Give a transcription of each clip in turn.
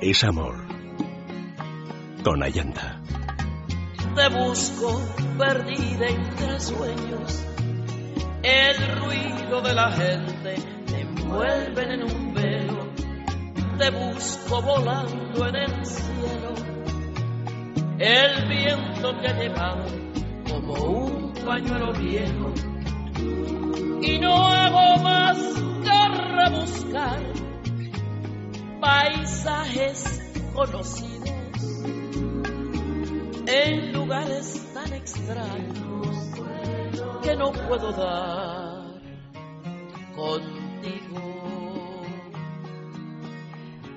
es amor. Con Ayanta. Te busco perdida entre sueños. El ruido de la gente me envuelve en un velo. Te busco volando en el cielo. El viento te ha llevado como un pañuelo viejo. Y no hago más que rebuscar paisajes conocidos en lugares tan extraños que no puedo dar contigo.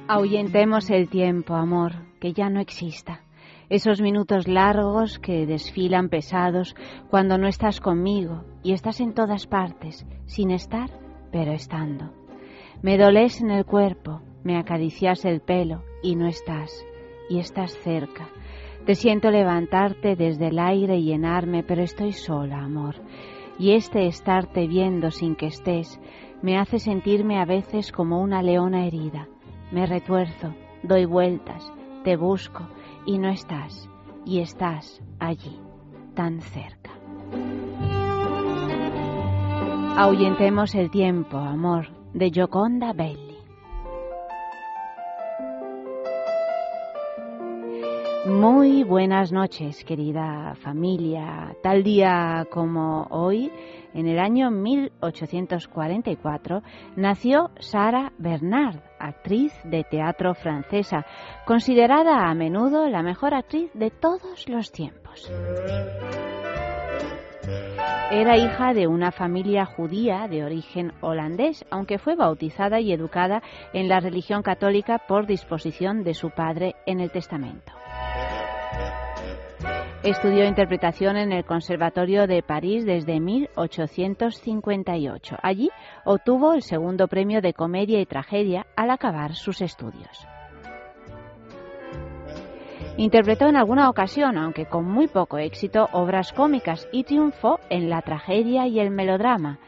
Ahuyentemos el tiempo, amor, que ya no exista. Esos minutos largos que desfilan pesados cuando no estás conmigo y estás en todas partes, sin estar, pero estando. Me dolés en el cuerpo, me acaricias el pelo y no estás, y estás cerca. Te siento levantarte desde el aire y llenarme, pero estoy sola, amor. Y este estarte viendo sin que estés me hace sentirme a veces como una leona herida. Me retuerzo, doy vueltas, te busco y no estás, y estás allí, tan cerca. Ahuyentemos el tiempo, amor, de Gioconda Belli. Muy buenas noches, querida familia. Tal día como hoy, en el año 1844, nació Sara Bernard, actriz de teatro francesa, considerada a menudo la mejor actriz de todos los tiempos. Era hija de una familia judía de origen holandés, aunque fue bautizada y educada en la religión católica por disposición de su padre en el testamento. Estudió interpretación en el Conservatorio de París desde 1858. Allí obtuvo el segundo premio de comedia y tragedia al acabar sus estudios. Interpretó en alguna ocasión, aunque con muy poco éxito, obras cómicas y triunfó en la tragedia y el melodrama.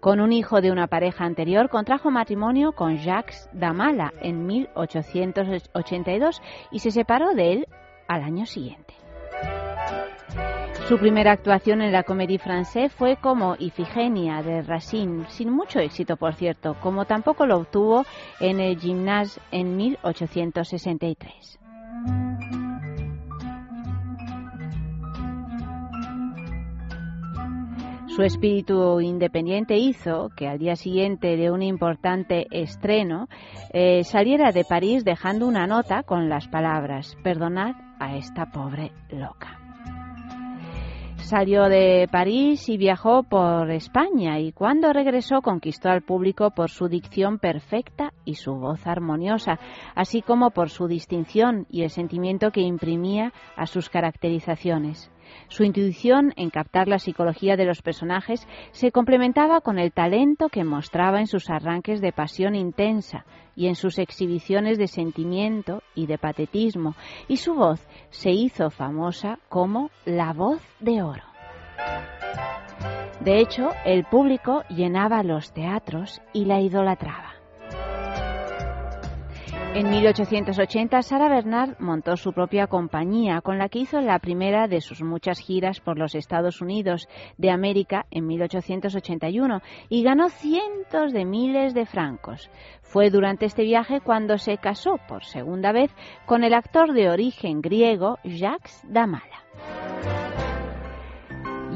Con un hijo de una pareja anterior, contrajo matrimonio con Jacques Damala en 1882 y se separó de él al año siguiente. Su primera actuación en la Comédie Française fue como Ifigenia de Racine, sin mucho éxito, por cierto, como tampoco lo obtuvo en el Gymnase en 1863. Su espíritu independiente hizo que al día siguiente de un importante estreno eh, saliera de París dejando una nota con las palabras Perdonad a esta pobre loca. Salió de París y viajó por España y cuando regresó conquistó al público por su dicción perfecta y su voz armoniosa, así como por su distinción y el sentimiento que imprimía a sus caracterizaciones. Su intuición en captar la psicología de los personajes se complementaba con el talento que mostraba en sus arranques de pasión intensa y en sus exhibiciones de sentimiento y de patetismo, y su voz se hizo famosa como la voz de oro. De hecho, el público llenaba los teatros y la idolatraba. En 1880, Sara Bernard montó su propia compañía, con la que hizo la primera de sus muchas giras por los Estados Unidos de América en 1881 y ganó cientos de miles de francos. Fue durante este viaje cuando se casó por segunda vez con el actor de origen griego Jacques Damala.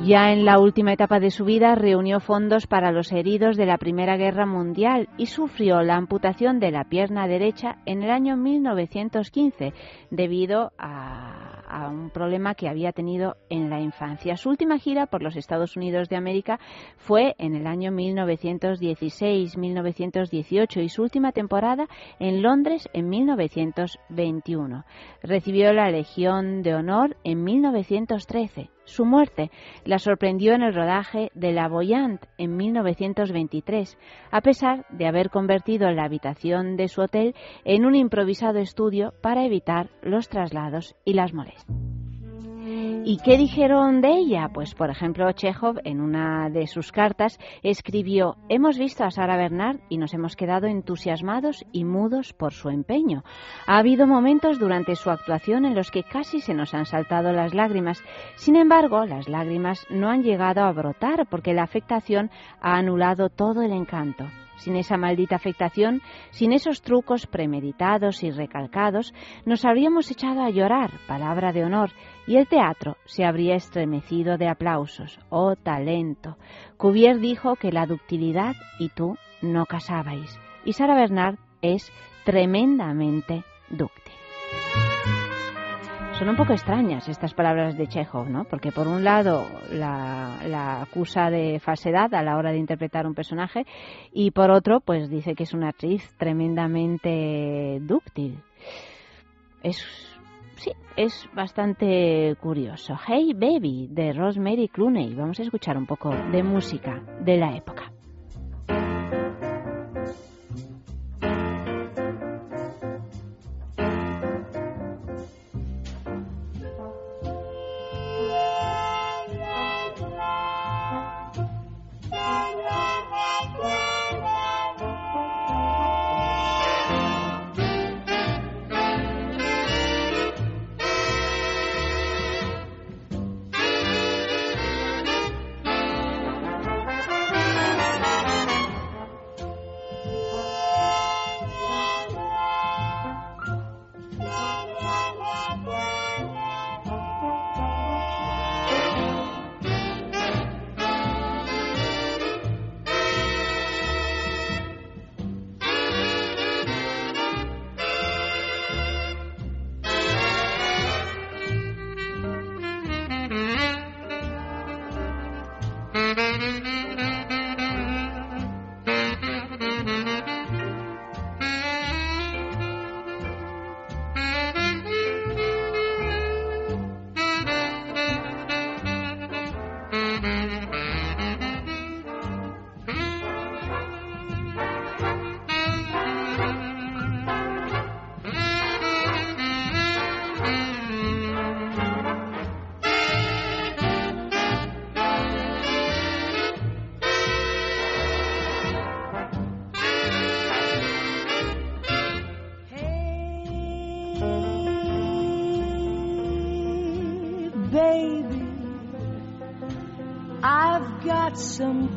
Ya en la última etapa de su vida reunió fondos para los heridos de la Primera Guerra Mundial y sufrió la amputación de la pierna derecha en el año 1915 debido a, un problema que había tenido en la infancia. Su última gira por los Estados Unidos de América fue en el año 1916-1918 y su última temporada en Londres en 1921. Recibió la Legión de Honor en 1913 su muerte la sorprendió en el rodaje de La Voyant en 1923, a pesar de haber convertido la habitación de su hotel en un improvisado estudio para evitar los traslados y las molestias. ¿Y qué dijeron de ella? Pues, por ejemplo, Chekhov en una de sus cartas escribió, hemos visto a Sara Bernard y nos hemos quedado entusiasmados y mudos por su empeño. Ha habido momentos durante su actuación en los que casi se nos han saltado las lágrimas. Sin embargo, las lágrimas no han llegado a brotar porque la afectación ha anulado todo el encanto. Sin esa maldita afectación, sin esos trucos premeditados y recalcados, nos habríamos echado a llorar, palabra de honor, y el teatro se habría estremecido de aplausos. ¡Oh, talento! Cuvier dijo que la ductilidad y tú no casabais. Y Sara Bernard es tremendamente dúctil. Son un poco extrañas estas palabras de Chekhov, ¿no? Porque por un lado la, acusa de falsedad a la hora de interpretar un personaje y por otro pues dice que es una actriz tremendamente dúctil. Es sí, es bastante curioso. Hey Baby de Rosemary Clooney. Vamos a escuchar un poco de música de la época.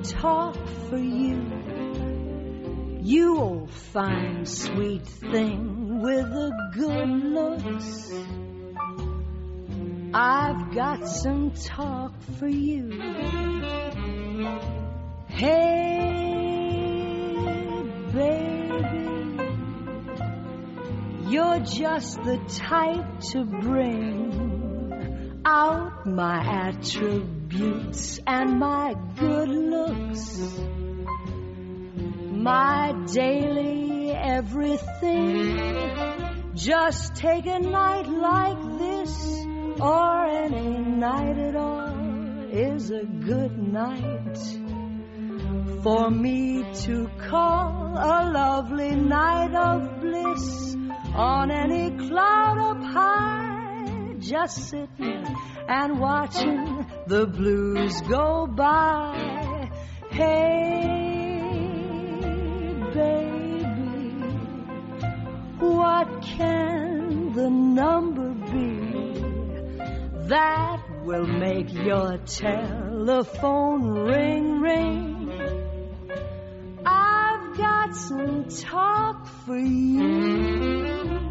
Talk for you. You old fine sweet thing with the good looks. I've got some talk for you. Hey, baby, you're just the type to bring out my attributes and my good looks. My daily everything. Just take a night like this, or any night at all, is a good night. For me to call a lovely night of bliss on any cloud up high, just sitting and watching the blues go by. Hey, baby, what can the number be that will make your telephone ring, ring? I've got some talk for you.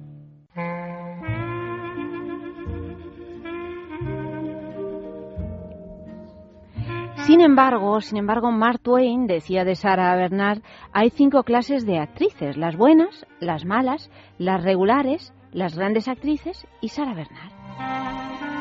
Sin embargo, sin embargo, Mark Twain decía de Sarah Bernard, hay cinco clases de actrices, las buenas, las malas, las regulares, las grandes actrices y Sarah Bernard.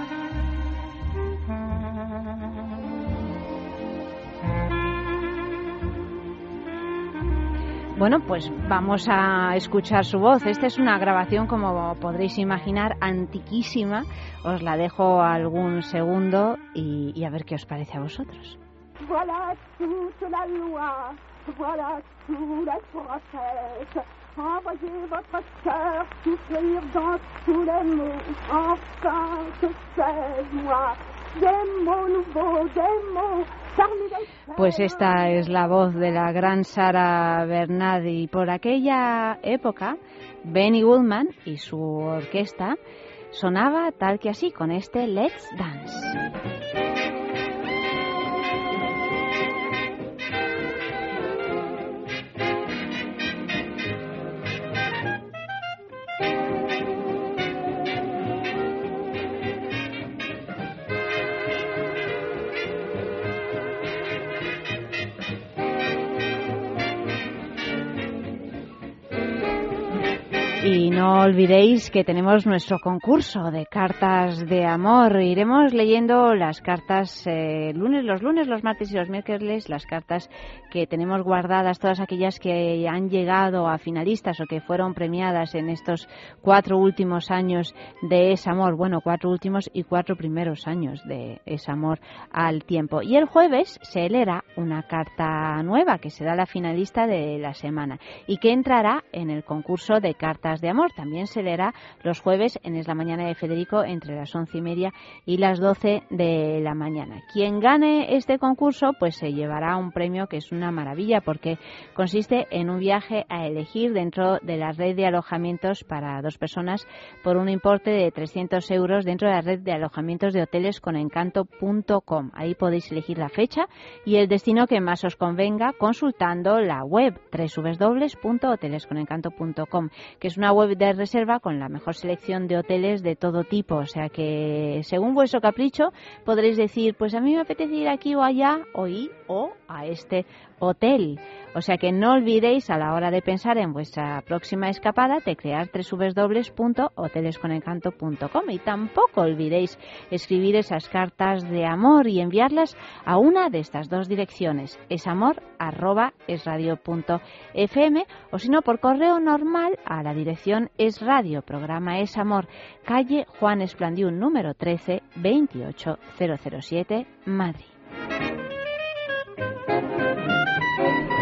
Bueno, pues vamos a escuchar su voz. Esta es una grabación, como podréis imaginar, antiquísima. Os la dejo algún segundo y, a ver qué os parece a vosotros. Voilà toute la loi, voilà tout la française. Envoyez votre cœur souffrir dans tous les mots. Enfin, que sais-moi Pues esta es la voz de la gran Sara Bernardi. Por aquella época, Benny Goodman y su orquesta sonaba tal que así, con este Let's Dance. No olvidéis que tenemos nuestro concurso de cartas de amor. Iremos leyendo las cartas eh, lunes, los lunes, los martes y los miércoles, las cartas que tenemos guardadas, todas aquellas que han llegado a finalistas o que fueron premiadas en estos cuatro últimos años de ese amor. Bueno, cuatro últimos y cuatro primeros años de ese amor al tiempo. Y el jueves se leerá una carta nueva que será la finalista de la semana y que entrará en el concurso de cartas de Amor. También se leerá los jueves en Es la Mañana de Federico entre las once y media y las doce de la mañana. Quien gane este concurso pues se llevará un premio que es una maravilla porque consiste en un viaje a elegir dentro de la red de alojamientos para dos personas por un importe de 300 euros dentro de la red de alojamientos de hoteles con encanto.com. Ahí podéis elegir la fecha y el destino que más os convenga consultando la web www.hotelesconencanto.com que es una web de reserva con la mejor selección de hoteles de todo tipo. O sea que según vuestro capricho podréis decir, pues a mí me apetece ir aquí o allá, o ir o a este hotel. O sea que no olvidéis a la hora de pensar en vuestra próxima escapada de crear www.hotelesconencanto.com y tampoco olvidéis escribir esas cartas de amor y enviarlas a una de estas dos direcciones, esamor@esradio.fm o si no por correo normal a la dirección es radio, programa es amor, calle Juan Esplandiún número 13 28007 Madrid.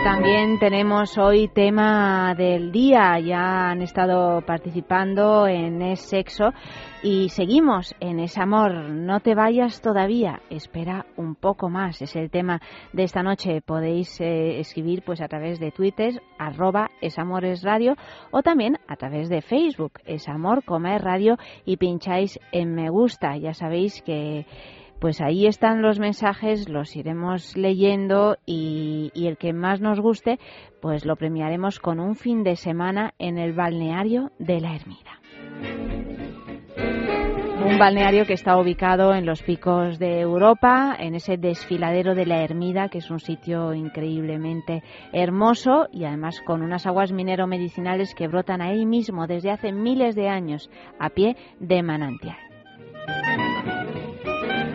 También tenemos hoy tema del día, ya han estado participando en Es Sexo y seguimos en Es Amor. No te vayas todavía, espera un poco más. Es el tema de esta noche. Podéis eh, escribir pues a través de Twitter, arroba Esamores Radio o también a través de Facebook, Es Amor, Comer Radio y pincháis en Me Gusta. Ya sabéis que pues ahí están los mensajes, los iremos leyendo y, el que más nos guste, pues lo premiaremos con un fin de semana en el balneario de la Ermida. Un balneario que está ubicado en los picos de Europa, en ese desfiladero de la Ermida, que es un sitio increíblemente hermoso y además con unas aguas minero-medicinales que brotan ahí mismo desde hace miles de años a pie de manantial.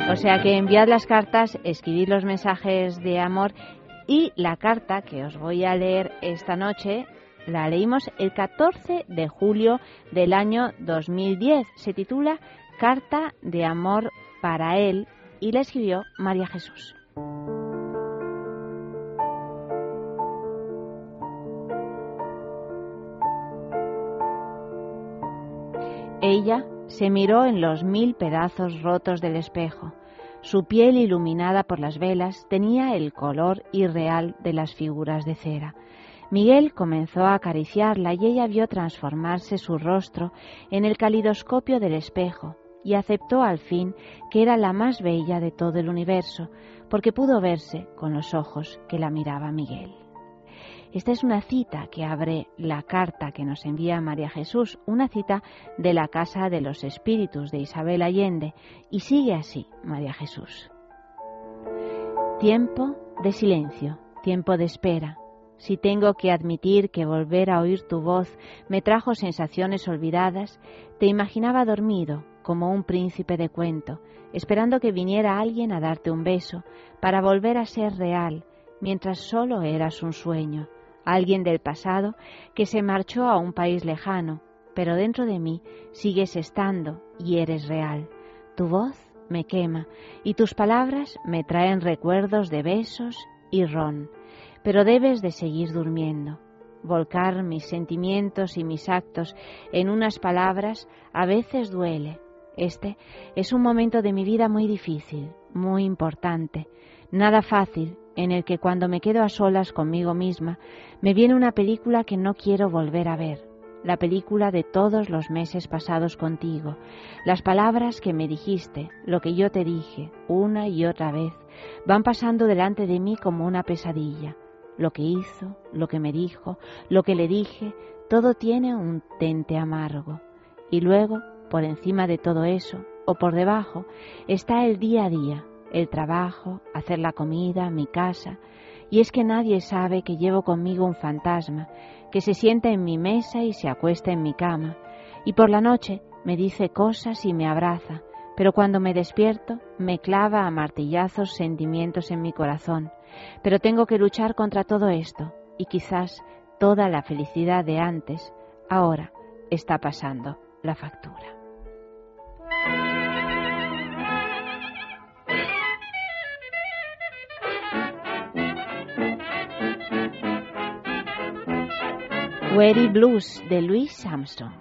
O sea que enviad las cartas, escribid los mensajes de amor y la carta que os voy a leer esta noche la leímos el 14 de julio del año 2010. Se titula Carta de amor para él y la escribió María Jesús. Ella se miró en los mil pedazos rotos del espejo. Su piel iluminada por las velas tenía el color irreal de las figuras de cera. Miguel comenzó a acariciarla y ella vio transformarse su rostro en el calidoscopio del espejo y aceptó al fin que era la más bella de todo el universo, porque pudo verse con los ojos que la miraba Miguel. Esta es una cita que abre la carta que nos envía María Jesús, una cita de la Casa de los Espíritus de Isabel Allende, y sigue así María Jesús. Tiempo de silencio, tiempo de espera, si tengo que admitir que volver a oír tu voz me trajo sensaciones olvidadas, te imaginaba dormido, como un príncipe de cuento, esperando que viniera alguien a darte un beso, para volver a ser real, mientras solo eras un sueño, alguien del pasado que se marchó a un país lejano, pero dentro de mí sigues estando y eres real. Tu voz me quema y tus palabras me traen recuerdos de besos y ron pero debes de seguir durmiendo. Volcar mis sentimientos y mis actos en unas palabras a veces duele. Este es un momento de mi vida muy difícil, muy importante, nada fácil, en el que cuando me quedo a solas conmigo misma, me viene una película que no quiero volver a ver, la película de todos los meses pasados contigo, las palabras que me dijiste, lo que yo te dije, una y otra vez, van pasando delante de mí como una pesadilla lo que hizo, lo que me dijo, lo que le dije, todo tiene un tente amargo. Y luego, por encima de todo eso, o por debajo, está el día a día, el trabajo, hacer la comida, mi casa, y es que nadie sabe que llevo conmigo un fantasma, que se sienta en mi mesa y se acuesta en mi cama, y por la noche me dice cosas y me abraza, pero cuando me despierto me clava a martillazos sentimientos en mi corazón, pero tengo que luchar contra todo esto y quizás toda la felicidad de antes ahora está pasando la factura. Weary Blues de Louis Armstrong.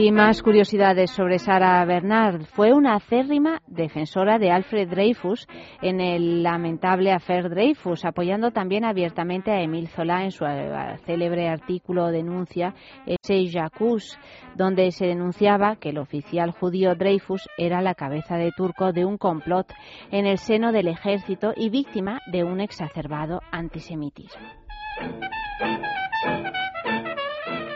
Y más curiosidades sobre Sara Bernard. Fue una acérrima defensora de Alfred Dreyfus en el lamentable Affair Dreyfus, apoyando también abiertamente a Emile Zola en su eh, célebre artículo denuncia Ese Jacques, donde se denunciaba que el oficial judío Dreyfus era la cabeza de turco de un complot en el seno del ejército y víctima de un exacerbado antisemitismo.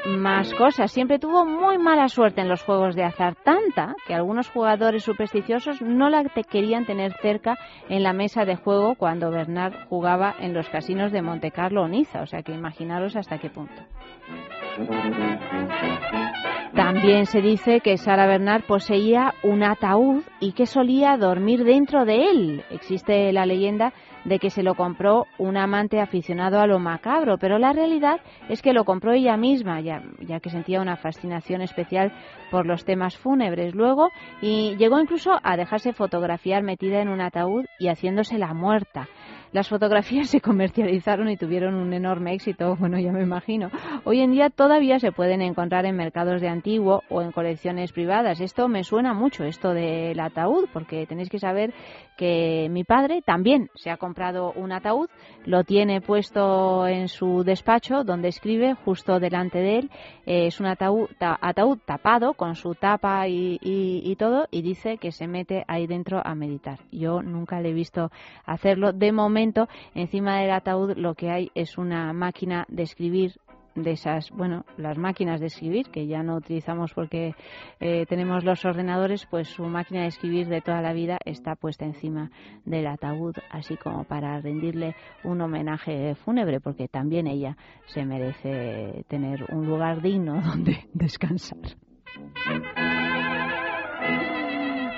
Más cosas. Siempre tuvo muy mala suerte en los juegos de azar, tanta que algunos jugadores supersticiosos no la querían tener cerca en la mesa de juego cuando Bernard jugaba en los casinos de Monte Carlo o Niza. O sea que imaginaros hasta qué punto. También se dice que Sara Bernard poseía un ataúd y que solía dormir dentro de él. Existe la leyenda de que se lo compró un amante aficionado a lo macabro, pero la realidad es que lo compró ella misma, ya, ya que sentía una fascinación especial por los temas fúnebres. Luego, y llegó incluso a dejarse fotografiar metida en un ataúd y haciéndose la muerta. Las fotografías se comercializaron y tuvieron un enorme éxito, bueno, ya me imagino. Hoy en día todavía se pueden encontrar en mercados de antiguo o en colecciones privadas. Esto me suena mucho, esto del ataúd, porque tenéis que saber que mi padre también se ha comprado un ataúd, lo tiene puesto en su despacho donde escribe justo delante de él. Es un ataúd, ataúd, tapado con su tapa y, y todo y dice que se mete ahí dentro a meditar. Yo nunca le he visto hacerlo. De momento encima del ataúd lo que hay es una máquina de escribir de esas, bueno, las máquinas de escribir, que ya no utilizamos porque eh, tenemos los ordenadores, pues su máquina de escribir de toda la vida está puesta encima del ataúd, así como para rendirle un homenaje fúnebre, porque también ella se merece tener un lugar digno donde descansar.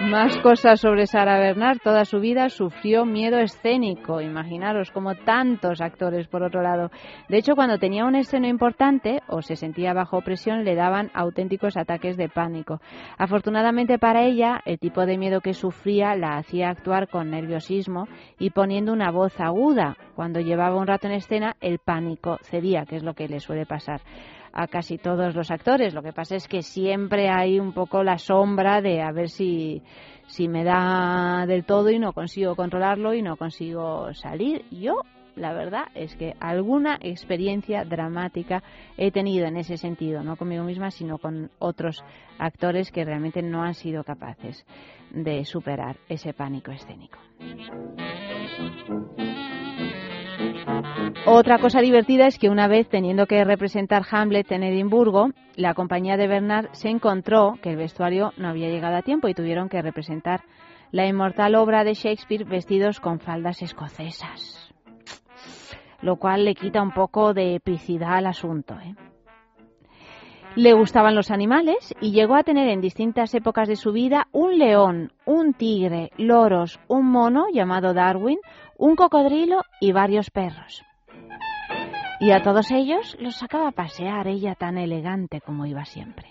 Más cosas sobre Sara Bernard. Toda su vida sufrió miedo escénico. Imaginaros, como tantos actores, por otro lado. De hecho, cuando tenía un esceno importante o se sentía bajo presión, le daban auténticos ataques de pánico. Afortunadamente para ella, el tipo de miedo que sufría la hacía actuar con nerviosismo y poniendo una voz aguda. Cuando llevaba un rato en escena, el pánico cedía, que es lo que le suele pasar a casi todos los actores. Lo que pasa es que siempre hay un poco la sombra de a ver si, si me da del todo y no consigo controlarlo y no consigo salir. Yo la verdad es que alguna experiencia dramática he tenido en ese sentido, no conmigo misma, sino con otros actores que realmente no han sido capaces de superar ese pánico escénico. Otra cosa divertida es que una vez teniendo que representar Hamlet en Edimburgo, la compañía de Bernard se encontró que el vestuario no había llegado a tiempo y tuvieron que representar la inmortal obra de Shakespeare vestidos con faldas escocesas, lo cual le quita un poco de epicidad al asunto. ¿eh? Le gustaban los animales y llegó a tener en distintas épocas de su vida un león, un tigre, loros, un mono llamado Darwin, un cocodrilo y varios perros. Y a todos ellos los sacaba a pasear ella tan elegante como iba siempre.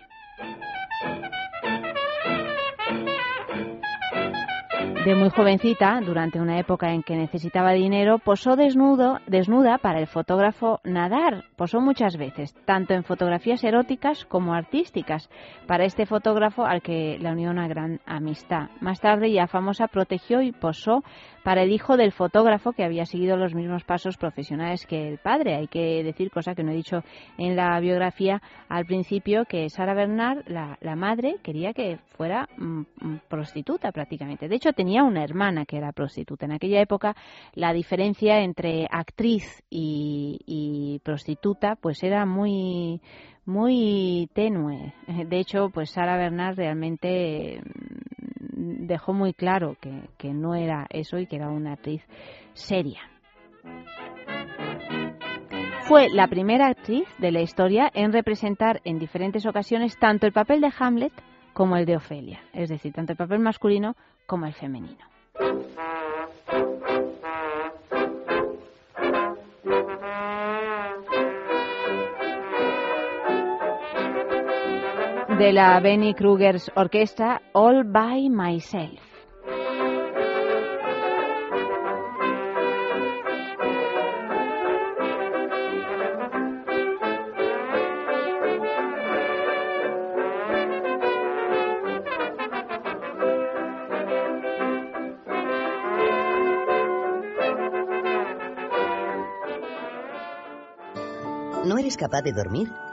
De muy jovencita, durante una época en que necesitaba dinero, posó desnudo, desnuda para el fotógrafo Nadar. Posó muchas veces, tanto en fotografías eróticas como artísticas, para este fotógrafo al que la unió una gran amistad. Más tarde, ya famosa, protegió y posó para el hijo del fotógrafo que había seguido los mismos pasos profesionales que el padre. Hay que decir, cosa que no he dicho en la biografía al principio, que Sara Bernard, la, madre, quería que fuera mm, mm, prostituta prácticamente. De hecho, tenía una hermana que era prostituta. En aquella época la diferencia entre actriz y, y prostituta pues era muy muy tenue. De hecho, pues Sara Bernard realmente dejó muy claro que, que no era eso y que era una actriz seria. Fue la primera actriz de la historia en representar en diferentes ocasiones tanto el papel de Hamlet como el de Ofelia, es decir, tanto el papel masculino como el femenino. De la Benny Krugers Orquesta All by Myself. ¿No eres capaz de dormir?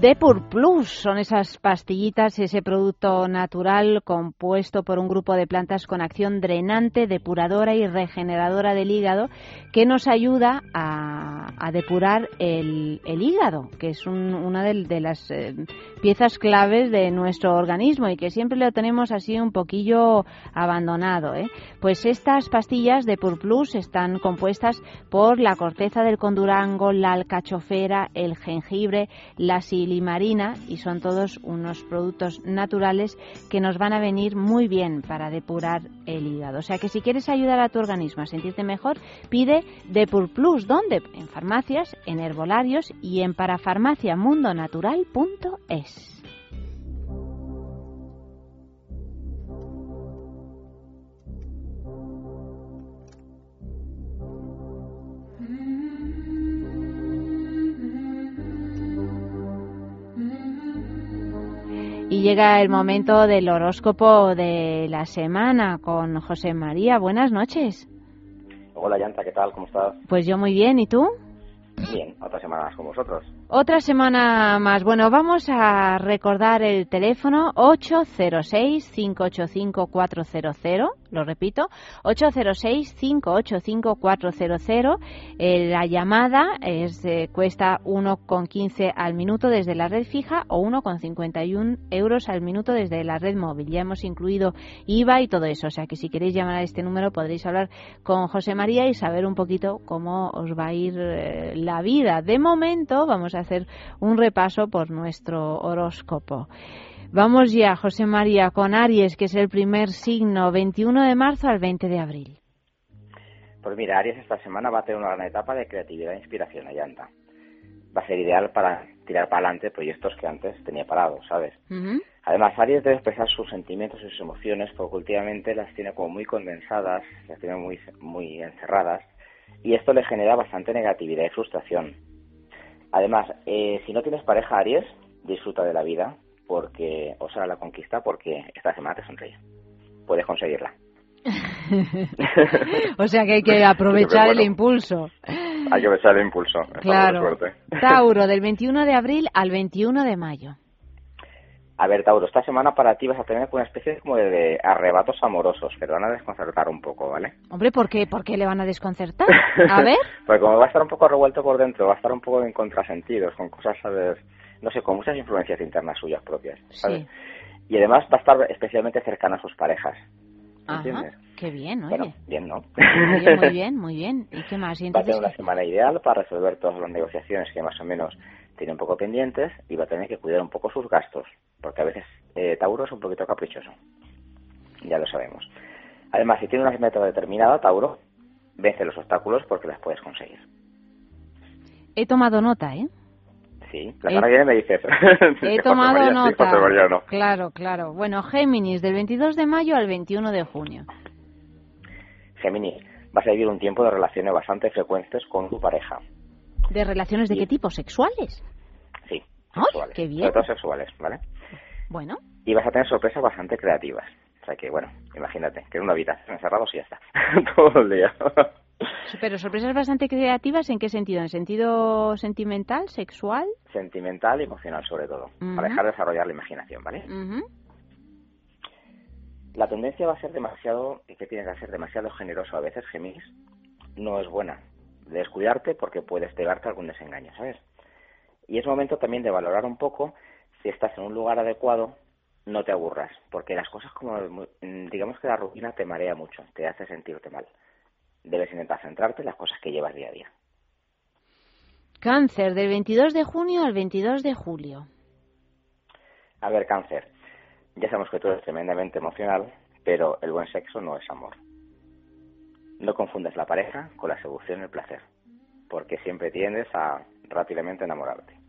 Depur Plus son esas pastillitas, ese producto natural compuesto por un grupo de plantas con acción drenante, depuradora y regeneradora del hígado que nos ayuda a, depurar el, hígado, que es una de, las eh, piezas claves de nuestro organismo y que siempre lo tenemos así un poquillo abandonado. ¿eh? Pues estas pastillas Depur Plus están compuestas por la corteza del condurango, la alcachofera, el jengibre, la marina y son todos unos productos naturales que nos van a venir muy bien para depurar el hígado. O sea que si quieres ayudar a tu organismo a sentirte mejor, pide Depur Plus. ¿Dónde? En farmacias, en herbolarios y en parafarmaciamundonatural.es. Y llega el momento del horóscopo de la semana con José María. Buenas noches. Hola, Yanta, ¿qué tal? ¿Cómo estás? Pues yo muy bien, ¿y tú? Bien, otra semana más con vosotros. Otra semana más. Bueno, vamos a recordar el teléfono 806-585-400. Lo repito, 806-585-400. Eh, la llamada es, eh, cuesta 1,15 al minuto desde la red fija o 1,51 euros al minuto desde la red móvil. Ya hemos incluido IVA y todo eso. O sea que si queréis llamar a este número podréis hablar con José María y saber un poquito cómo os va a ir eh, la vida. De momento vamos a hacer un repaso por nuestro horóscopo. Vamos ya, José María, con Aries, que es el primer signo, 21 de marzo al 20 de abril. Pues mira, Aries esta semana va a tener una gran etapa de creatividad e inspiración, allanta. Va a ser ideal para tirar para adelante proyectos que antes tenía parados, ¿sabes? Además, Aries debe expresar sus sentimientos y sus emociones porque últimamente las tiene como muy condensadas, las tiene muy, muy encerradas y esto le genera bastante negatividad y frustración. Además, eh, si no tienes pareja, Aries, disfruta de la vida, porque, o sea, la conquista, porque esta semana te sonríe. Puedes conseguirla. o sea que hay que aprovechar el impulso. Hay que aprovechar el impulso. Claro. Tauro, del 21 de abril al 21 de mayo. A ver, Tauro, esta semana para ti vas a tener una especie como de, arrebatos amorosos que te van a desconcertar un poco, ¿vale? Hombre, ¿por qué? ¿Por qué le van a desconcertar? A ver. Porque como va a estar un poco revuelto por dentro, va a estar un poco en contrasentidos, con cosas, ¿sabes? No sé, con muchas influencias internas suyas propias, ¿sabes? Y además va a estar especialmente cercano a sus parejas. ¿Entiendes? Qué bien, oye. Bueno, bien, ¿no? Muy bien, muy bien, muy bien. ¿Y qué más? Va a tener una semana ideal para resolver todas las negociaciones que más o menos tiene un poco pendientes y va a tener que cuidar un poco sus gastos, porque a veces eh, Tauro es un poquito caprichoso. Ya lo sabemos. Además, si tiene una meta determinada, Tauro, vence los obstáculos porque las puedes conseguir. He tomado nota, ¿eh? Sí, la semana que viene me dices. He tomado nota. Claro, claro. Bueno, Géminis, del 22 de mayo al 21 de junio. Géminis, vas a vivir un tiempo de relaciones bastante frecuentes con tu pareja. ¿De relaciones de qué tipo? ¿Sexuales? Sexuales. qué bien. sexuales, ¿vale? Bueno. Y vas a tener sorpresas bastante creativas. O sea que, bueno, imagínate, que en una habitación encerrados y ya está. Todo el día. Pero sorpresas bastante creativas, ¿en qué sentido? ¿En sentido sentimental, sexual? Sentimental y emocional, sobre todo. Para dejar de desarrollar la imaginación, ¿vale? La tendencia va a ser demasiado, y que tiene que ser demasiado generoso a veces, Géminis, no es buena descuidarte porque puedes pegarte algún desengaño, ¿sabes? Y es momento también de valorar un poco si estás en un lugar adecuado, no te aburras, porque las cosas como, digamos que la rutina te marea mucho, te hace sentirte mal. Debes intentar centrarte en las cosas que llevas día a día. Cáncer, del 22 de junio al 22 de julio. A ver, cáncer, ya sabemos que tú eres tremendamente emocional, pero el buen sexo no es amor. No confundas la pareja con la seducción y el placer, porque siempre tiendes a rápidamente enamorarte.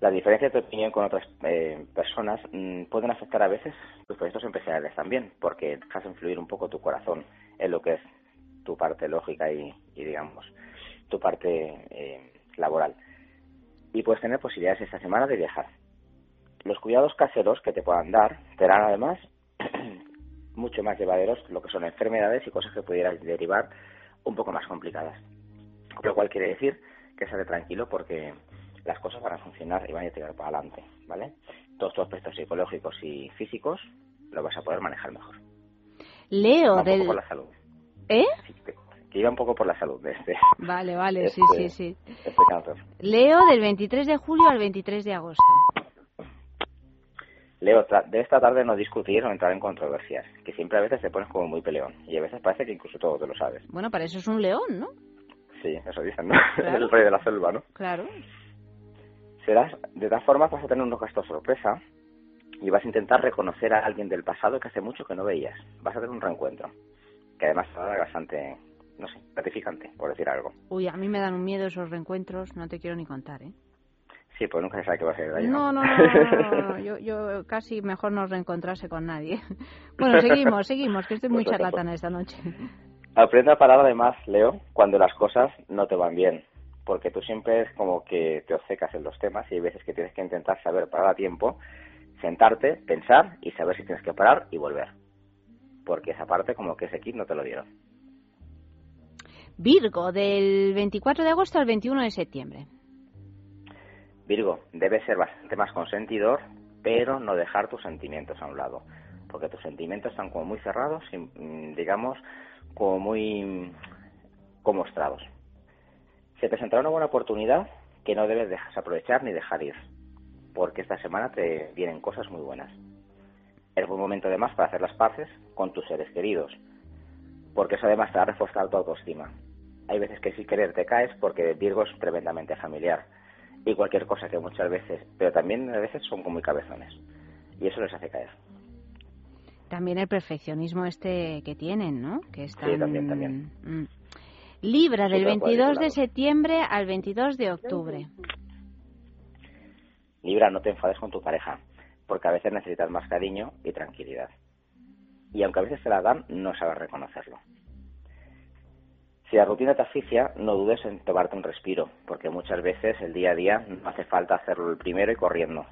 La diferencia de opinión con otras eh, personas mm, pueden afectar a veces tus proyectos empresariales también, porque dejas influir un poco tu corazón en lo que es tu parte lógica y, digamos, tu parte eh, laboral. Y puedes tener posibilidades esta semana de viajar. Los cuidados caseros que te puedan dar te harán además mucho más llevaderos lo que son enfermedades y cosas que pudieran derivar un poco más complicadas. Lo cual quiere decir que esté tranquilo porque las cosas van a funcionar y van a tirar para adelante, ¿vale? Todos tus aspectos psicológicos y físicos lo vas a poder manejar mejor. Leo del... por la salud. ¿Eh? que iba un poco por la salud de este. Vale, vale, sí, este, sí, sí. Este Leo del 23 de julio al 23 de agosto. Leo, de esta tarde no discutir o entrar en controversias, que siempre a veces te pones como muy peleón y a veces parece que incluso todo te lo sabes. Bueno, para eso es un león, ¿no? Sí, eso dicen, ¿no? Es el rey de la selva, ¿no? Claro. Serás, de todas formas vas a tener unos gastos sorpresa y vas a intentar reconocer a alguien del pasado que hace mucho que no veías. Vas a tener un reencuentro, que además será bastante, no sé, gratificante, por decir algo. Uy, a mí me dan un miedo esos reencuentros, no te quiero ni contar, ¿eh? Sí, pues nunca se sabe qué va a ser No, no, no, yo, yo casi mejor no reencontrarse con nadie. Bueno, seguimos, seguimos, que estoy muy pues charlatana esta noche. Aprende a parar además, Leo, cuando las cosas no te van bien, porque tú siempre es como que te obcecas en los temas y hay veces que tienes que intentar saber parar a tiempo, sentarte, pensar y saber si tienes que parar y volver. Porque esa parte como que ese kit no te lo dieron. Virgo, del 24 de agosto al 21 de septiembre. Virgo, debes ser bastante más consentidor, pero no dejar tus sentimientos a un lado, porque tus sentimientos están como muy cerrados y, mm, digamos, como muy como mostrados. Se presentará una buena oportunidad que no debes aprovechar ni dejar ir, porque esta semana te vienen cosas muy buenas. Es buen momento además para hacer las paces con tus seres queridos, porque eso además te va a reforzar tu autoestima. Hay veces que sin querer te caes porque Virgo es tremendamente familiar y cualquier cosa que muchas veces, pero también a veces son como muy cabezones y eso les hace caer. También el perfeccionismo este que tienen, ¿no? Que están... Sí, también, también. Mm. Libra, del 22 de septiembre al 22 de octubre. Libra, no te enfades con tu pareja, porque a veces necesitas más cariño y tranquilidad. Y aunque a veces te la dan, no sabes reconocerlo. Si la rutina te asfixia, no dudes en tomarte un respiro, porque muchas veces el día a día no hace falta hacerlo el primero y corriendo.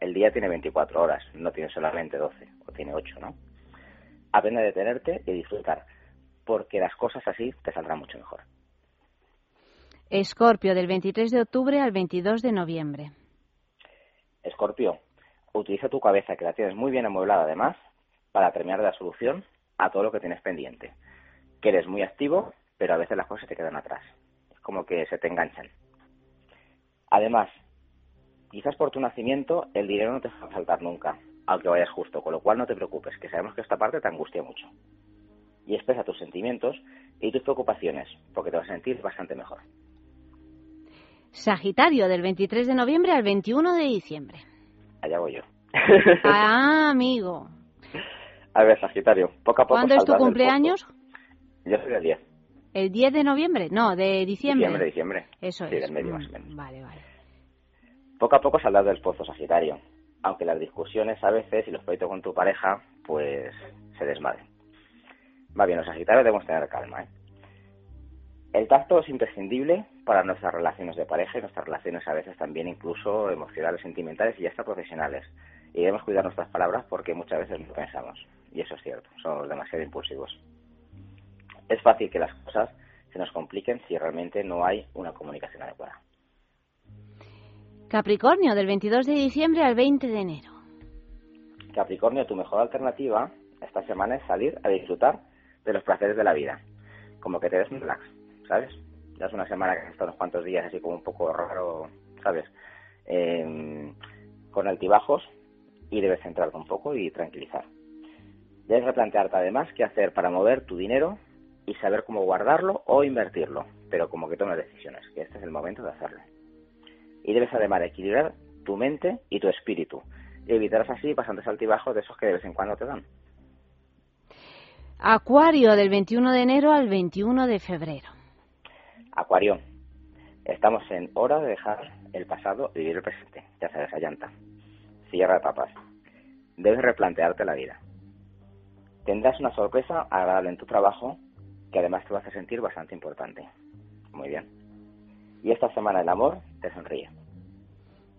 el día tiene 24 horas, no tiene solamente 12, o tiene 8, ¿no? Aprende a detenerte y disfrutar, porque las cosas así te saldrán mucho mejor. Escorpio, del 23 de octubre al 22 de noviembre. Escorpio, utiliza tu cabeza, que la tienes muy bien amueblada además, para terminar la solución a todo lo que tienes pendiente que eres muy activo, pero a veces las cosas te quedan atrás. Es como que se te enganchan. Además, quizás por tu nacimiento el dinero no te va a faltar nunca, aunque vayas justo, con lo cual no te preocupes, que sabemos que esta parte te angustia mucho. Y expresa tus sentimientos y tus preocupaciones, porque te vas a sentir bastante mejor. Sagitario, del 23 de noviembre al 21 de diciembre. Allá voy yo. Ah, amigo. A ver, Sagitario, poco a poco. ¿Cuándo es tu cumpleaños? Yo soy el 10. ¿El 10 de noviembre? No, de diciembre. Diciembre, diciembre. Eso sí, es. del medio más o menos. Mm, vale, vale. Poco a poco saldrás del pozo Sagitario, aunque las discusiones a veces y los proyectos con tu pareja, pues se desmadren. Va bien, los Sagitarios debemos tener calma, ¿eh? El tacto es imprescindible para nuestras relaciones de pareja y nuestras relaciones a veces también incluso emocionales, sentimentales y hasta profesionales. Y debemos cuidar nuestras palabras porque muchas veces no pensamos. Y eso es cierto, somos demasiado impulsivos es fácil que las cosas se nos compliquen si realmente no hay una comunicación adecuada. Capricornio, del 22 de diciembre al 20 de enero. Capricornio, tu mejor alternativa esta semana es salir a disfrutar de los placeres de la vida. Como que te des un relax, ¿sabes? Ya es una semana que está unos cuantos días así como un poco raro, ¿sabes? Em, con altibajos y debes centrarte un poco y tranquilizar. Debes replantearte además qué hacer para mover tu dinero y saber cómo guardarlo o invertirlo, pero como que tomes decisiones, que este es el momento de hacerlo. Y debes además equilibrar tu mente y tu espíritu, y evitarás así bastantes altibajos de esos que de vez en cuando te dan. Acuario del 21 de enero al 21 de febrero. Acuario, Estamos en hora de dejar el pasado y vivir el presente. Ya sabes, llanta. Cierra etapas. Debes replantearte la vida. Tendrás una sorpresa agradable en tu trabajo que además te va a hacer sentir bastante importante. Muy bien. Y esta semana el amor te sonríe.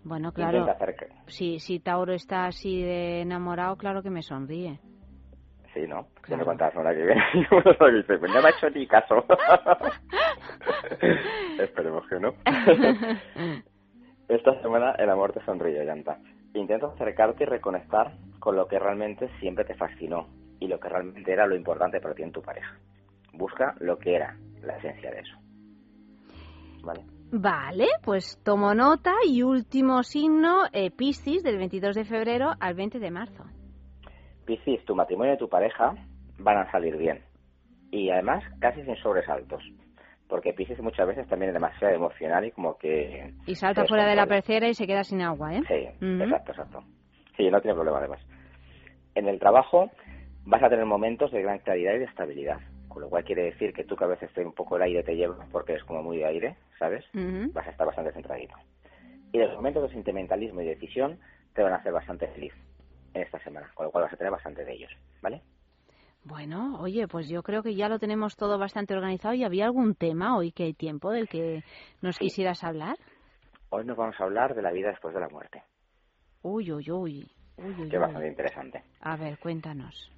Bueno, claro. Si, si Tauro está así de enamorado, claro que me sonríe. Sí, ¿no? Claro. me contabas la que viene. pues no me ha hecho ni caso. Esperemos que no. Esta semana el amor te sonríe, Llanta. Intenta acercarte y reconectar con lo que realmente siempre te fascinó y lo que realmente era lo importante para ti en tu pareja. Busca lo que era la esencia de eso. ¿Vale? Vale, pues tomo nota y último signo, eh, Piscis, del 22 de febrero al 20 de marzo. Piscis, tu matrimonio y tu pareja van a salir bien. Y además casi sin sobresaltos. Porque Piscis muchas veces también es demasiado emocional y como que... Y salta fuera de la pecera y se queda sin agua, ¿eh? Sí, exacto, exacto. Sí, no tiene problema además. En el trabajo vas a tener momentos de gran claridad y de estabilidad con lo cual quiere decir que tú que a veces un poco el aire te lleva porque es como muy de aire, ¿sabes? Vas a estar bastante centradito. Y los momentos de sentimentalismo y decisión te van a hacer bastante feliz esta semana, con lo cual vas a tener bastante de ellos, ¿vale? Bueno, oye, pues yo creo que ya lo tenemos todo bastante organizado. ¿Y había algún tema hoy que hay tiempo del que nos quisieras hablar? Hoy nos vamos a hablar de la vida después de la muerte. Uy, uy, uy. uy, uy que es bastante interesante. A ver, cuéntanos.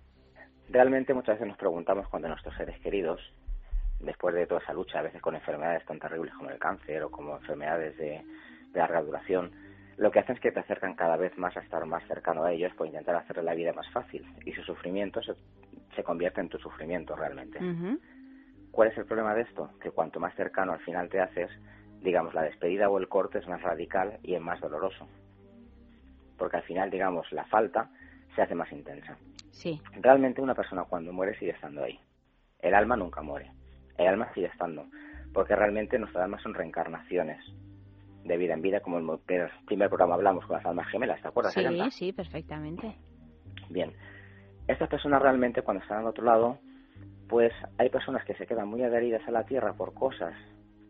Realmente muchas veces nos preguntamos cuando nuestros seres queridos, después de toda esa lucha, a veces con enfermedades tan terribles como el cáncer o como enfermedades de, larga duración, lo que hacen es que te acercan cada vez más a estar más cercano a ellos por intentar hacerle la vida más fácil y su sufrimiento se, se convierte en tu sufrimiento realmente. ¿Cuál es el problema de esto? Que cuanto más cercano al final te haces, digamos, la despedida o el corte es más radical y es más doloroso. Porque al final, digamos, la falta se hace más intensa. Sí. Realmente una persona cuando muere sigue estando ahí. El alma nunca muere. El alma sigue estando. Porque realmente nuestras almas son reencarnaciones de vida en vida, como el primer programa hablamos con las almas gemelas, ¿te acuerdas? Sí, sí, perfectamente. Bien. Estas personas realmente cuando están al otro lado, pues hay personas que se quedan muy adheridas a la tierra por cosas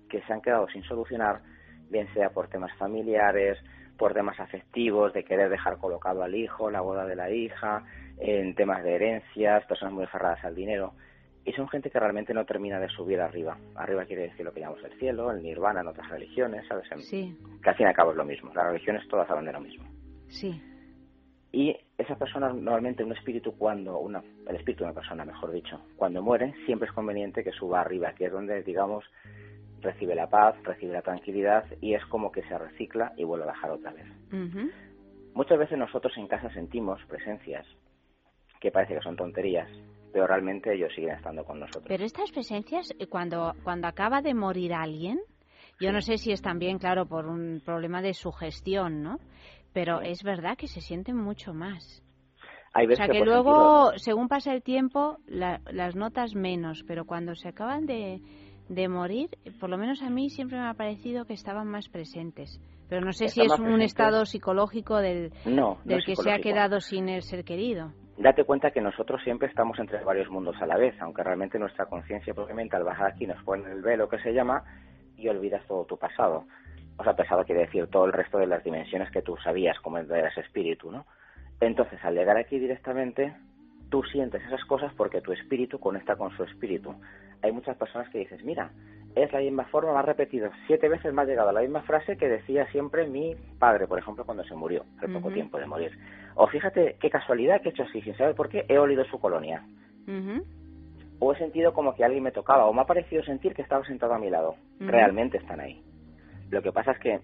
que se han quedado sin solucionar, bien sea por temas familiares, por temas afectivos, de querer dejar colocado al hijo, la boda de la hija, en temas de herencias, personas muy aferradas al dinero. Y son gente que realmente no termina de subir arriba. Arriba quiere decir lo que llamamos el cielo, el nirvana en otras religiones, ¿sabes? Sí. Que al fin y al cabo es lo mismo. Las religiones todas hablan de lo mismo. Sí. Y esas personas, normalmente un espíritu cuando, una, el espíritu de una persona, mejor dicho, cuando muere, siempre es conveniente que suba arriba, que es donde, digamos, recibe la paz, recibe la tranquilidad y es como que se recicla y vuelve a bajar otra vez. Muchas veces nosotros en casa sentimos presencias que parece que son tonterías, pero realmente ellos siguen estando con nosotros. Pero estas presencias, eh, cuando, cuando acaba de morir alguien, yo no sé si es también, claro, por un problema de sugestión, ¿no? Pero es verdad que se sienten mucho más. Hay o sea que, luego, según pasa el tiempo, las notas menos, pero cuando se acaban de, de morir, por lo menos a mí siempre me ha parecido que estaban más presentes. Pero no sé si es un estado psicológico del, del que se ha quedado sin el ser querido date cuenta que nosotros siempre estamos entre varios mundos a la vez, aunque realmente nuestra conciencia propiamente al bajar aquí nos pone el velo que se llama y olvidas todo tu pasado. O sea, pasado quiere decir todo el resto de las dimensiones que tú sabías como eras espíritu, ¿no? Entonces, al llegar aquí directamente, tú sientes esas cosas porque tu espíritu conecta con su espíritu. Hay muchas personas que dices, mira, es la misma forma, me ha repetido siete veces, ha llegado la misma frase que decía siempre mi padre, por ejemplo, cuando se murió, hace poco tiempo de morir. O fíjate qué casualidad que he hecho así, sin saber por qué, he olido su colonia. O he sentido como que alguien me tocaba, o me ha parecido sentir que estaba sentado a mi lado. Realmente están ahí. Lo que pasa es que,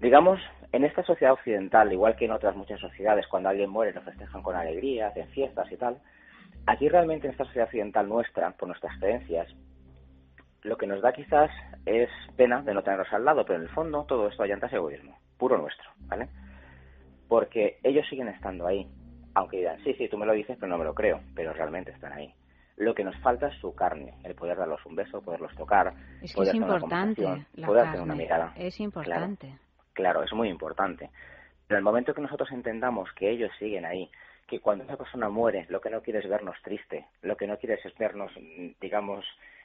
digamos, en esta sociedad occidental, igual que en otras muchas sociedades, cuando alguien muere lo festejan con alegría, hacen fiestas y tal, aquí realmente en esta sociedad occidental nuestra, por nuestras creencias, lo que nos da quizás es pena de no tenerlos al lado, pero en el fondo todo esto allanta es egoísmo, puro nuestro, ¿vale? Porque ellos siguen estando ahí, aunque digan, sí, sí, tú me lo dices, pero no me lo creo, pero realmente están ahí. Lo que nos falta es su carne, el poder darlos un beso, poderlos tocar, es poder es importante, una poder hacer una mirada. Es importante. Claro, es muy importante. Pero el momento que nosotros entendamos que ellos siguen ahí, que cuando esa persona muere, lo que no quiere es vernos triste, lo que no quiere es vernos, digamos,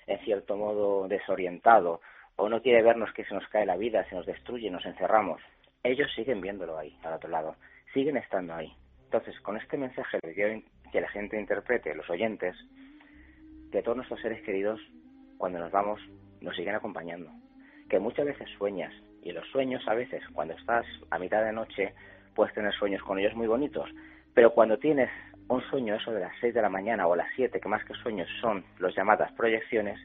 en cierto modo desorientado o no quiere vernos que se nos cae la vida, se nos destruye, nos encerramos. Ellos siguen viéndolo ahí, al otro lado, siguen estando ahí. Entonces, con este mensaje que la gente interprete, los oyentes, que todos nuestros seres queridos, cuando nos vamos, nos siguen acompañando. Que muchas veces sueñas, y los sueños a veces, cuando estás a mitad de noche, puedes tener sueños con ellos muy bonitos, pero cuando tienes un sueño eso de las 6 de la mañana o las 7, que más que sueños son los llamadas proyecciones,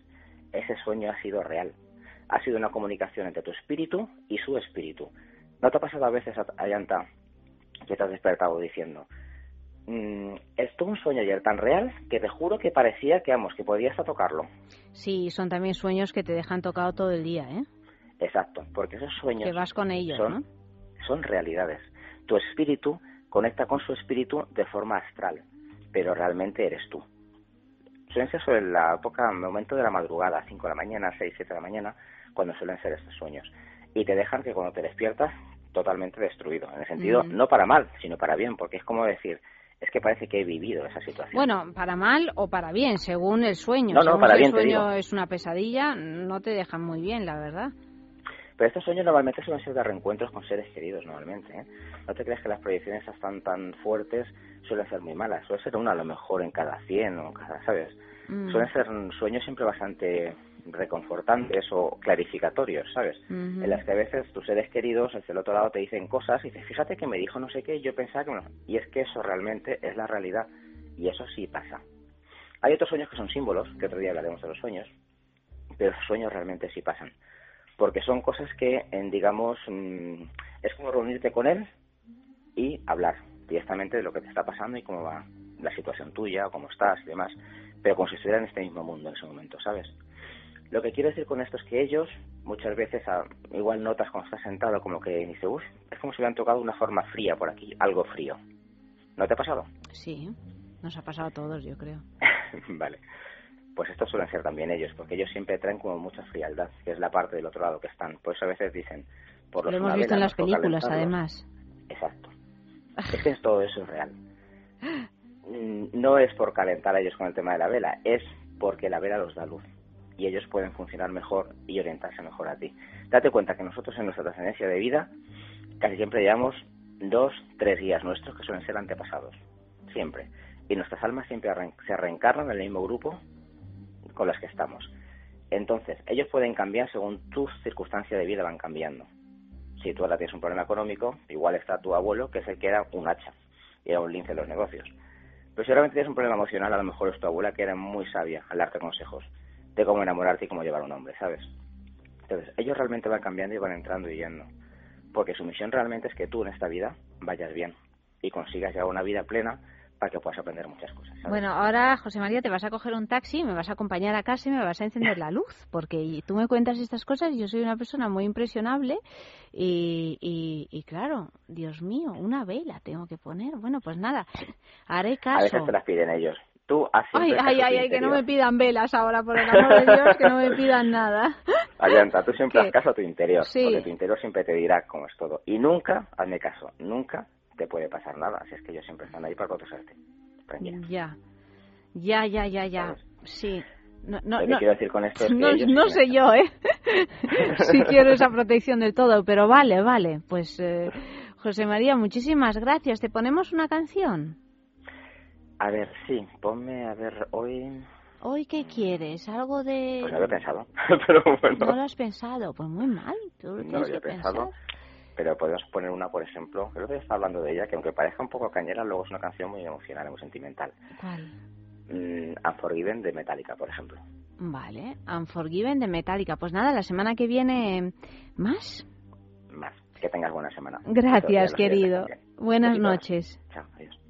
ese sueño ha sido real. Ha sido una comunicación entre tu espíritu y su espíritu. ¿No te ha pasado a veces, Ayanta, que te has despertado diciendo, mm, esto un sueño ayer tan real que te juro que parecía que, vamos, que podías tocarlo? Sí, son también sueños que te dejan tocado todo el día, ¿eh? Exacto, porque esos sueños... Que vas con ellos, son, ¿no? Son realidades. Tu espíritu conecta con su espíritu de forma astral, pero realmente eres tú. Suelen ser sobre la época, momento de la madrugada, 5 de la mañana, 6, 7 de la mañana, cuando suelen ser estos sueños. Y te dejan que cuando te despiertas, totalmente destruido. En el sentido, no para mal, sino para bien, porque es como decir, es que parece que he vivido esa situación. Bueno, para mal o para bien, según el sueño. No, no, según para si bien, el sueño es una pesadilla, no te dejan muy bien, la verdad. Pero estos sueños normalmente suelen ser de reencuentros con seres queridos, normalmente. ¿eh? No te creas que las proyecciones están tan fuertes, suelen ser muy malas. Suele ser una a lo mejor en cada 100 o cada, ¿sabes? Mm. Suelen ser sueños siempre bastante reconfortantes o clarificatorios, ¿sabes? En las que a veces tus seres queridos desde el otro lado te dicen cosas y dices, fíjate que me dijo no sé qué, y yo pensaba que no. Y es que eso realmente es la realidad. Y eso sí pasa. Hay otros sueños que son símbolos, que otro día hablaremos de los sueños, pero los sueños realmente sí pasan. Porque son cosas que, en, digamos, mm, es como reunirte con él y hablar directamente de lo que te está pasando y cómo va la situación tuya, cómo estás y demás, pero como si estuviera en este mismo mundo en ese momento, ¿sabes? Lo que quiero decir con esto es que ellos, muchas veces, a- igual notas cuando estás sentado como que dice, uff, es como si hubieran tocado una forma fría por aquí, algo frío. ¿No te ha pasado? Sí, nos ha pasado a todos, yo creo. vale. Pues estos suelen ser también ellos, porque ellos siempre traen como mucha frialdad, que es la parte del otro lado que están. Por eso a veces dicen, por los Lo hemos visto en las películas, además. Exacto. Es que todo eso es real. Mm, No es por calentar a ellos con el tema de la vela, es porque la vela los da luz y ellos pueden funcionar mejor y orientarse mejor a ti. Date cuenta que nosotros en nuestra trascendencia de vida casi siempre llevamos dos, tres guías nuestros que suelen ser antepasados. Siempre. Y nuestras almas siempre se reencarnan en el mismo grupo con las que estamos. Entonces, ellos pueden cambiar según tus circunstancias de vida van cambiando. Si tú ahora tienes un problema económico, igual está tu abuelo, que es el que era un hacha, y era un lince en los negocios. Pero si realmente tienes un problema emocional, a lo mejor es tu abuela, que era muy sabia al darte consejos de cómo enamorarte y cómo llevar a un hombre, ¿sabes? Entonces, ellos realmente van cambiando y van entrando y yendo. Porque su misión realmente es que tú en esta vida vayas bien y consigas llevar una vida plena para que puedas aprender muchas cosas. ¿sabes? Bueno, ahora, José María, te vas a coger un taxi, me vas a acompañar a casa y me vas a encender la luz, porque tú me cuentas estas cosas y yo soy una persona muy impresionable y, y, y claro, Dios mío, una vela tengo que poner. Bueno, pues nada, haré a veces caso. te las piden ellos. Tú Ay, ay, caso ay, ay, que no me pidan velas ahora, por el amor de Dios, que no me pidan nada. Ayanta, tú siempre ¿Qué? haz caso a tu interior, Sí. porque tu interior siempre te dirá cómo es todo. Y nunca, hazme caso, nunca te puede pasar nada. Así es que ellos siempre están ahí para protegerte. Tranquila. Ya, ya, ya, ya, ya, ¿Sabes? sí. No, no, Lo que no, quiero decir con esto es que no, no sé yo, ¿eh? si quiero esa protección del todo, pero vale, vale. Pues, eh, José María, muchísimas gracias. ¿Te ponemos una canción? A ver, sí, ponme, a ver, hoy... ¿Hoy qué quieres? ¿Algo de...? Pues no lo he pensado, pero bueno. ¿No lo has pensado? Pues muy mal. Tú No lo que pensado. pensar. Pero podemos poner una, por ejemplo, creo que está hablando de ella, que aunque parezca un poco cañera, luego es una canción muy emocional, muy sentimental. ¿Cuál? Mm, Unforgiven de Metallica, por ejemplo. Vale, Unforgiven de Metallica. Pues nada, la semana que viene más. Más. Que tengas buena semana. Gracias, querido. Buenas Besitos. noches. Chao, adiós.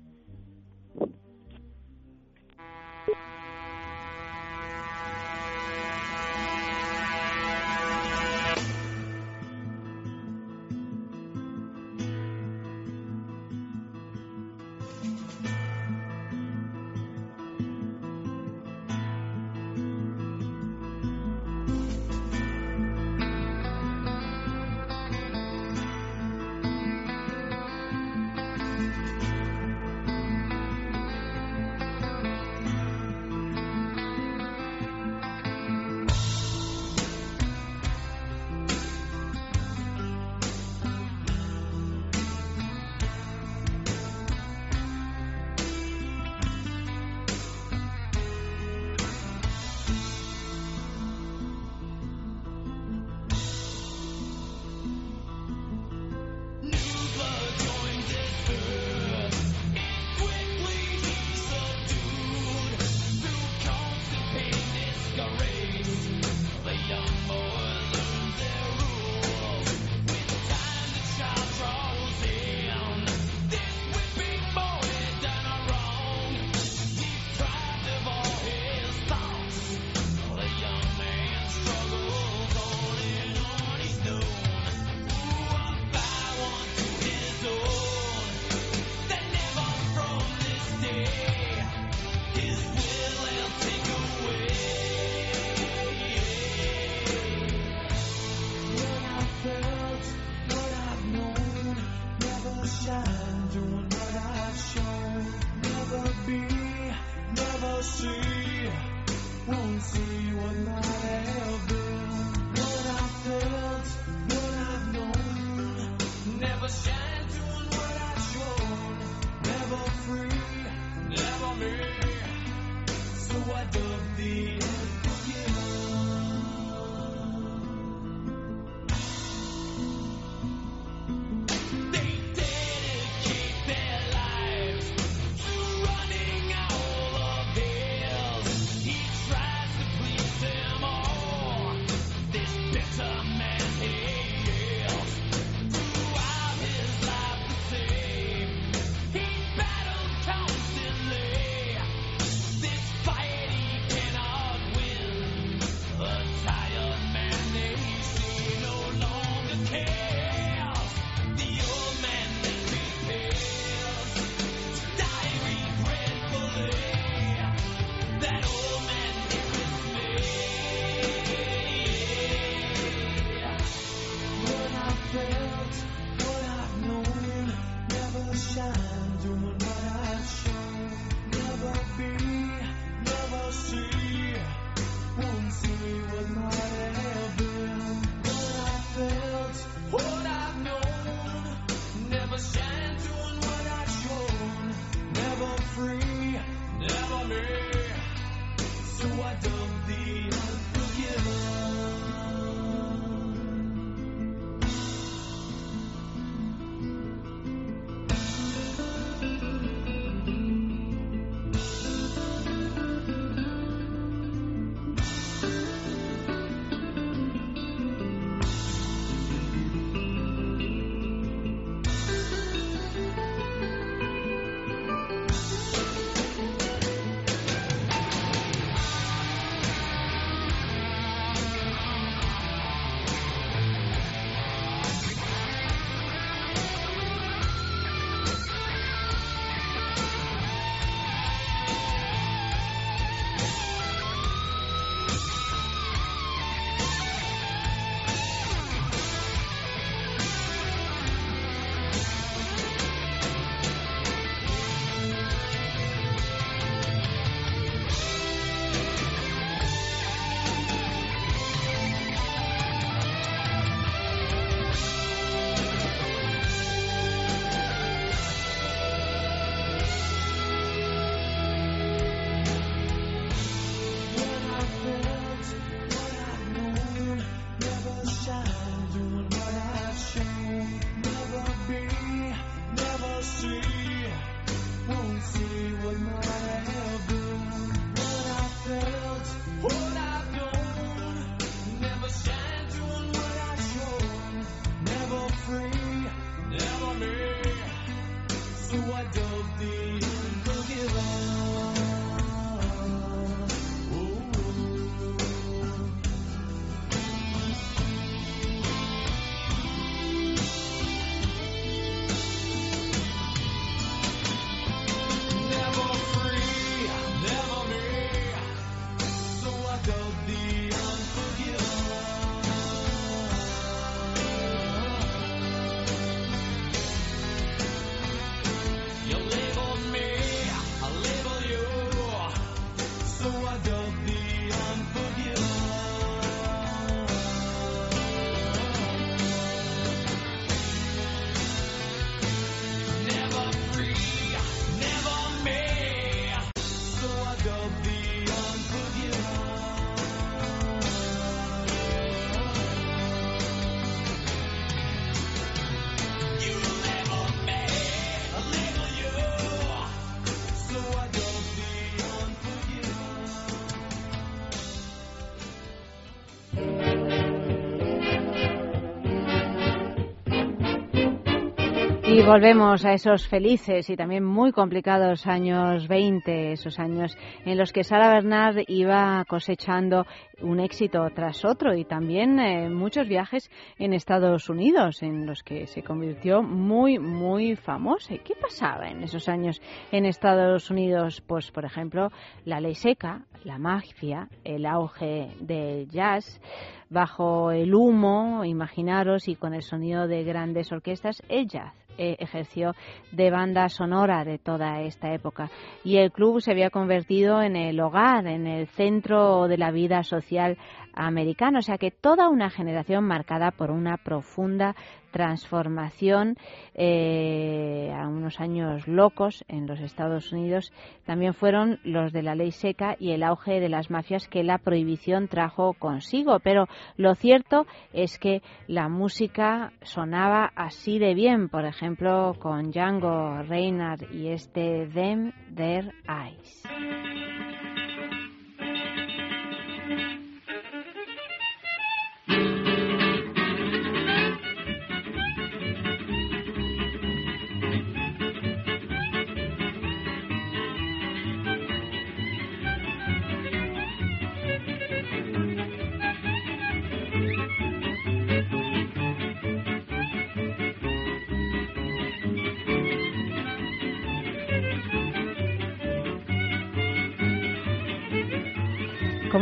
Volvemos a esos felices y también muy complicados años 20, esos años en los que Sara Bernard iba cosechando un éxito tras otro y también eh, muchos viajes en Estados Unidos en los que se convirtió muy, muy famosa. ¿Y qué pasaba en esos años en Estados Unidos? Pues, por ejemplo, la ley seca, la mafia, el auge del jazz, bajo el humo, imaginaros, y con el sonido de grandes orquestas, el jazz eh, ejerció de banda sonora de toda esta época. Y el club se había convertido en el hogar, en el centro de la vida social americana. O sea que toda una generación marcada por una profunda transformación eh, a unos años locos en los Estados Unidos también fueron los de la ley seca y el auge de las mafias que la prohibición trajo consigo. Pero lo cierto es que la música sonaba así de bien, por ejemplo, con Django Reinhardt y este Them Their Eyes.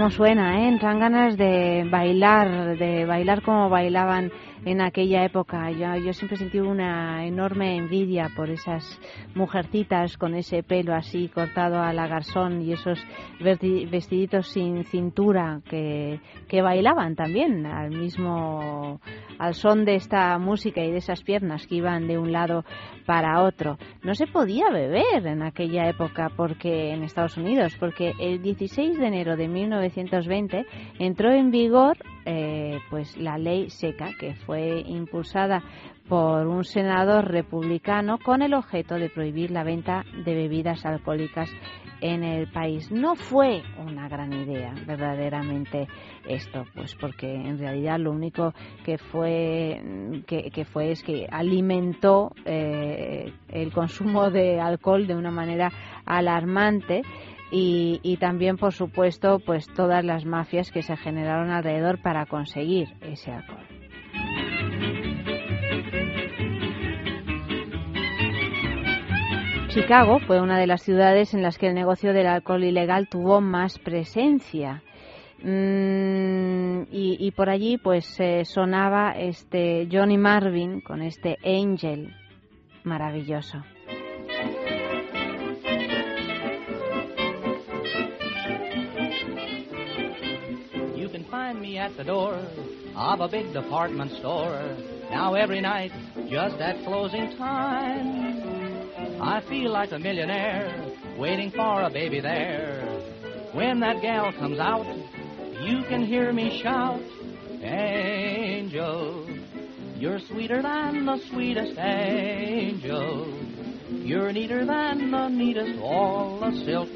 Cómo suena, ¿eh? Entran ganas de bailar, de bailar como bailaban en aquella época. Yo, yo siempre sentí una enorme envidia por esas mujercitas con ese pelo así cortado a la garzón y esos vestiditos sin cintura que, que bailaban también al mismo al son de esta música y de esas piernas que iban de un lado para otro. No se podía beber en aquella época porque en Estados Unidos, porque el 16 de enero de 1920 entró en vigor eh, pues la ley seca que fue impulsada por un senador republicano con el objeto de prohibir la venta de bebidas alcohólicas en el país. No fue una gran idea verdaderamente esto, pues porque en realidad lo único que fue que, fue es que alimentó eh, el consumo de alcohol de una manera alarmante y, también por supuesto pues todas las mafias que se generaron alrededor para conseguir ese alcohol. Chicago fue una de las ciudades en las que el negocio del alcohol ilegal tuvo más presencia. Mm, y, por allí pues sonaba este Johnny Marvin con este Angel maravilloso. Find me at the door of a big department store. Now every night, just at closing time. I feel like a millionaire waiting for a baby there. When that gal comes out, you can hear me shout, Angel, you're sweeter than the sweetest angel. You're neater than the neatest all the silks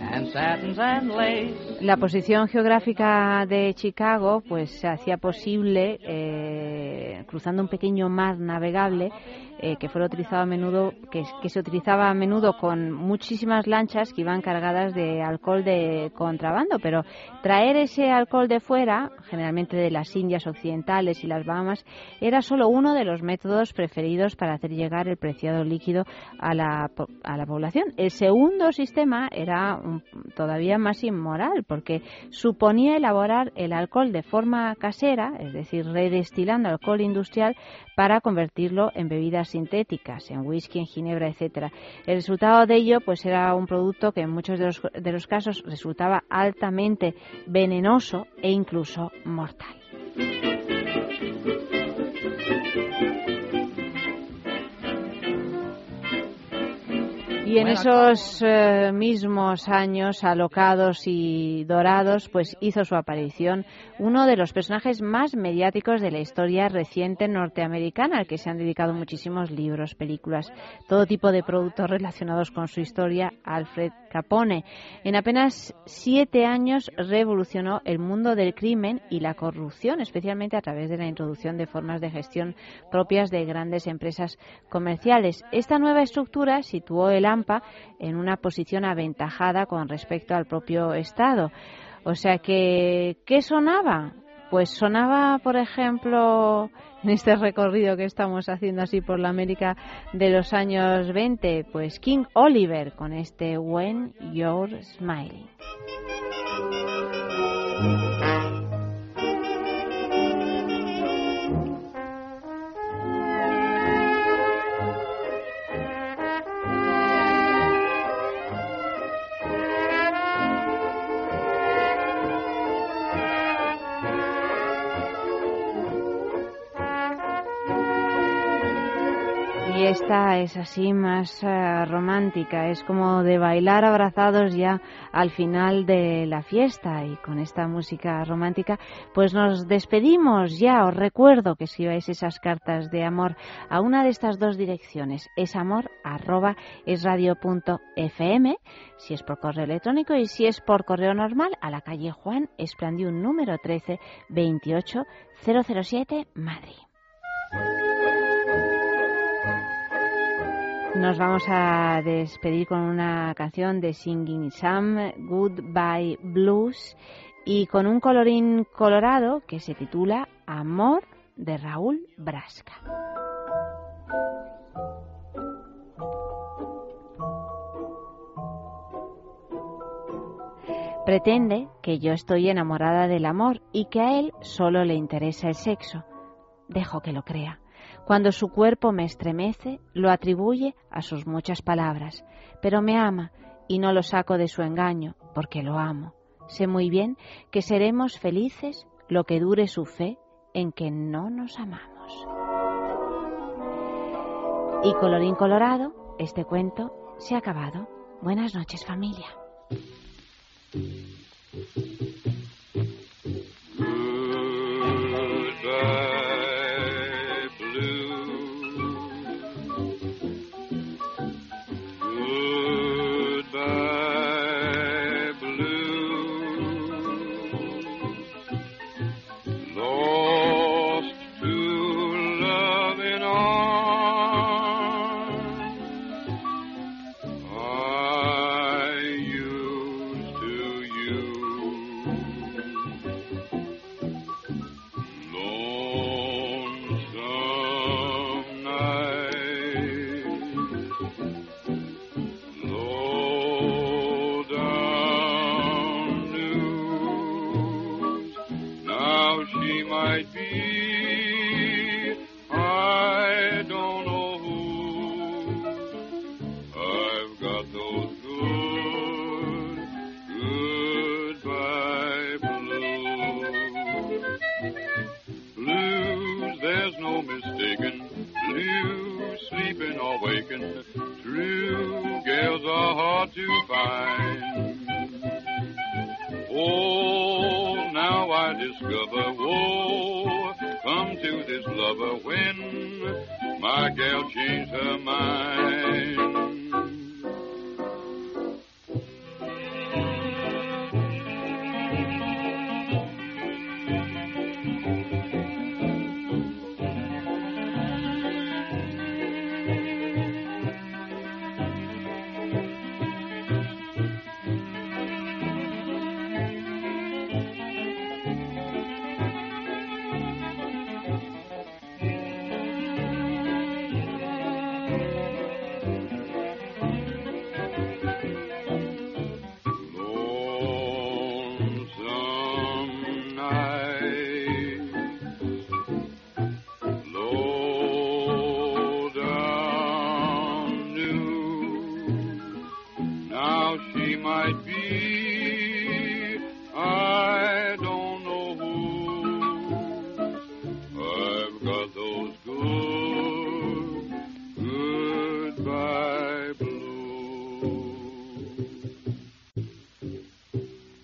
and satins and lace. La posición geográfica de Chicago pues se hacía posible eh, cruzando un pequeño mar navegable eh, que fue utilizado a menudo, que, se utilizaba a menudo con muchísimas lanchas que iban cargadas de alcohol de contrabando, pero traer ese alcohol de fuera, generalmente de las Indias occidentales y las Bahamas, era solo uno de los métodos preferidos para hacer llegar el preciado líquido a la, a la población. El segundo sistema era todavía más inmoral, porque suponía elaborar el alcohol de forma casera, es decir, redestilando alcohol industrial para convertirlo en bebidas sintéticas, en whisky, en ginebra, etcétera. El resultado de ello pues era un producto que en muchos de los, de los casos resultaba altamente venenoso e incluso mortal. Y en esos eh, mismos años alocados y dorados, pues hizo su aparición uno de los personajes más mediáticos de la historia reciente norteamericana, al que se han dedicado muchísimos libros, películas, todo tipo de productos relacionados con su historia, Alfred Capone. En apenas siete años revolucionó el mundo del crimen y la corrupción, especialmente a través de la introducción de formas de gestión propias de grandes empresas comerciales. Esta nueva estructura situó el En una posición aventajada con respecto al propio Estado. O sea que, ¿qué sonaba? Pues sonaba, por ejemplo, en este recorrido que estamos haciendo así por la América de los años 20, pues King Oliver con este When You're Smiling. Esta es así más eh, romántica, es como de bailar abrazados ya al final de la fiesta y con esta música romántica pues nos despedimos ya. Os recuerdo que escribáis esas cartas de amor a una de estas dos direcciones, es amor arroba es radio fm, si es por correo electrónico y si es por correo normal a la calle Juan Esplandiún número 13 28 007 Madrid. Nos vamos a despedir con una canción de Singing Sam, Goodbye Blues, y con un colorín colorado que se titula Amor de Raúl Brasca. Pretende que yo estoy enamorada del amor y que a él solo le interesa el sexo. Dejo que lo crea. Cuando su cuerpo me estremece, lo atribuye a sus muchas palabras, pero me ama y no lo saco de su engaño, porque lo amo. Sé muy bien que seremos felices lo que dure su fe en que no nos amamos. Y colorín colorado, este cuento se ha acabado. Buenas noches familia.